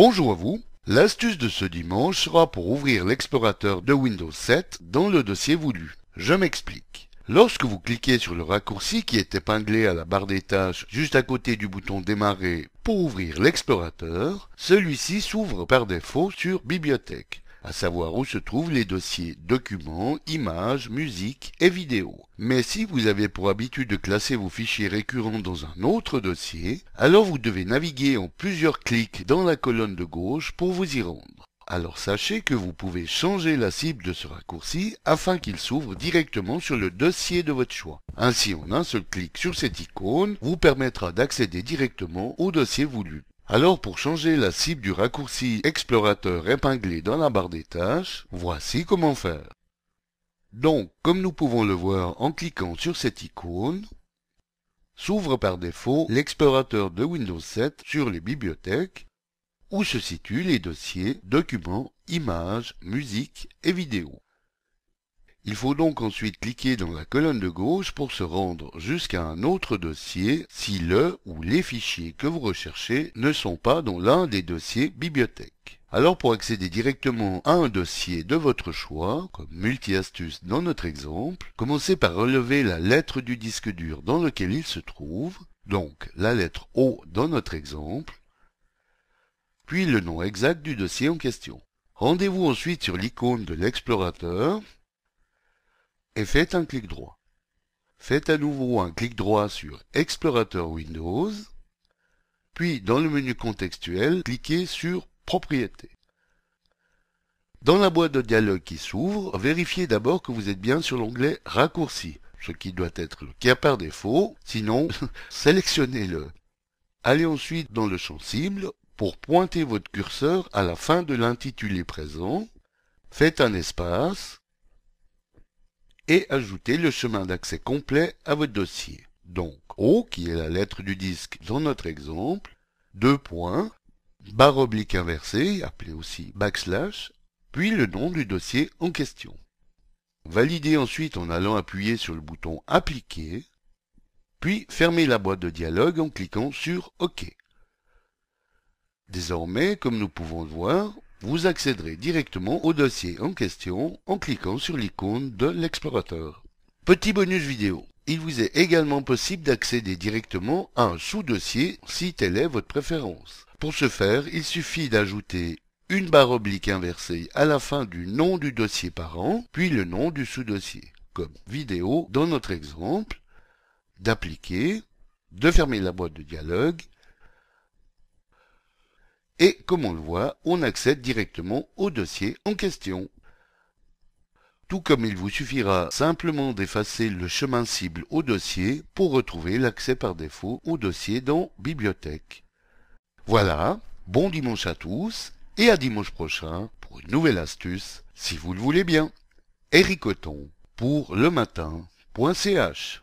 Bonjour à vous. L'astuce de ce dimanche sera pour ouvrir l'explorateur de Windows 7 dans le dossier voulu. Je m'explique. Lorsque vous cliquez sur le raccourci qui est épinglé à la barre des tâches juste à côté du bouton démarrer pour ouvrir l'explorateur, celui-ci s'ouvre par défaut sur bibliothèque à savoir où se trouvent les dossiers documents, images, musique et vidéos. Mais si vous avez pour habitude de classer vos fichiers récurrents dans un autre dossier, alors vous devez naviguer en plusieurs clics dans la colonne de gauche pour vous y rendre. Alors sachez que vous pouvez changer la cible de ce raccourci afin qu'il s'ouvre directement sur le dossier de votre choix. Ainsi, en un seul clic sur cette icône vous permettra d'accéder directement au dossier voulu. Alors pour changer la cible du raccourci explorateur épinglé dans la barre des tâches, voici comment faire. Donc, comme nous pouvons le voir en cliquant sur cette icône, s'ouvre par défaut l'explorateur de Windows 7 sur les bibliothèques, où se situent les dossiers, documents, images, musique et vidéos. Il faut donc ensuite cliquer dans la colonne de gauche pour se rendre jusqu'à un autre dossier si le ou les fichiers que vous recherchez ne sont pas dans l'un des dossiers bibliothèque. Alors pour accéder directement à un dossier de votre choix, comme multi-astuce dans notre exemple, commencez par relever la lettre du disque dur dans lequel il se trouve, donc la lettre O dans notre exemple, puis le nom exact du dossier en question. Rendez-vous ensuite sur l'icône de l'explorateur et faites un clic droit. Faites à nouveau un clic droit sur Explorateur Windows, puis dans le menu contextuel, cliquez sur Propriétés. Dans la boîte de dialogue qui s'ouvre, vérifiez d'abord que vous êtes bien sur l'onglet Raccourcis, ce qui doit être le cas par défaut, sinon sélectionnez-le. Allez ensuite dans le champ cible pour pointer votre curseur à la fin de l'intitulé présent, faites un espace, et ajoutez le chemin d'accès complet à votre dossier. Donc, O, qui est la lettre du disque dans notre exemple, deux points, barre oblique inversée, appelée aussi backslash, puis le nom du dossier en question. Validez ensuite en allant appuyer sur le bouton Appliquer, puis fermez la boîte de dialogue en cliquant sur OK. Désormais, comme nous pouvons le voir, vous accéderez directement au dossier en question en cliquant sur l'icône de l'explorateur. Petit bonus vidéo. Il vous est également possible d'accéder directement à un sous-dossier si telle est votre préférence. Pour ce faire, il suffit d'ajouter une barre oblique inversée à la fin du nom du dossier parent, puis le nom du sous-dossier, comme vidéo dans notre exemple, d'appliquer, de fermer la boîte de dialogue et comme on le voit, on accède directement au dossier en question. Tout comme il vous suffira simplement d'effacer le chemin cible au dossier pour retrouver l'accès par défaut au dossier dans Bibliothèque. Voilà, bon dimanche à tous et à dimanche prochain pour une nouvelle astuce, si vous le voulez bien. Eric pour le matin.ch